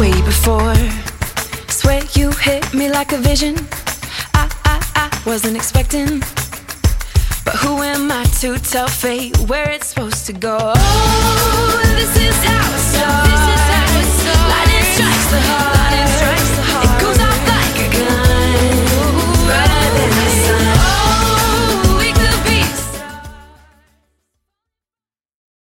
way before. Swear you hit me like a vision. I, I, I wasn't expecting. But who am I to tell fate where it's supposed to go?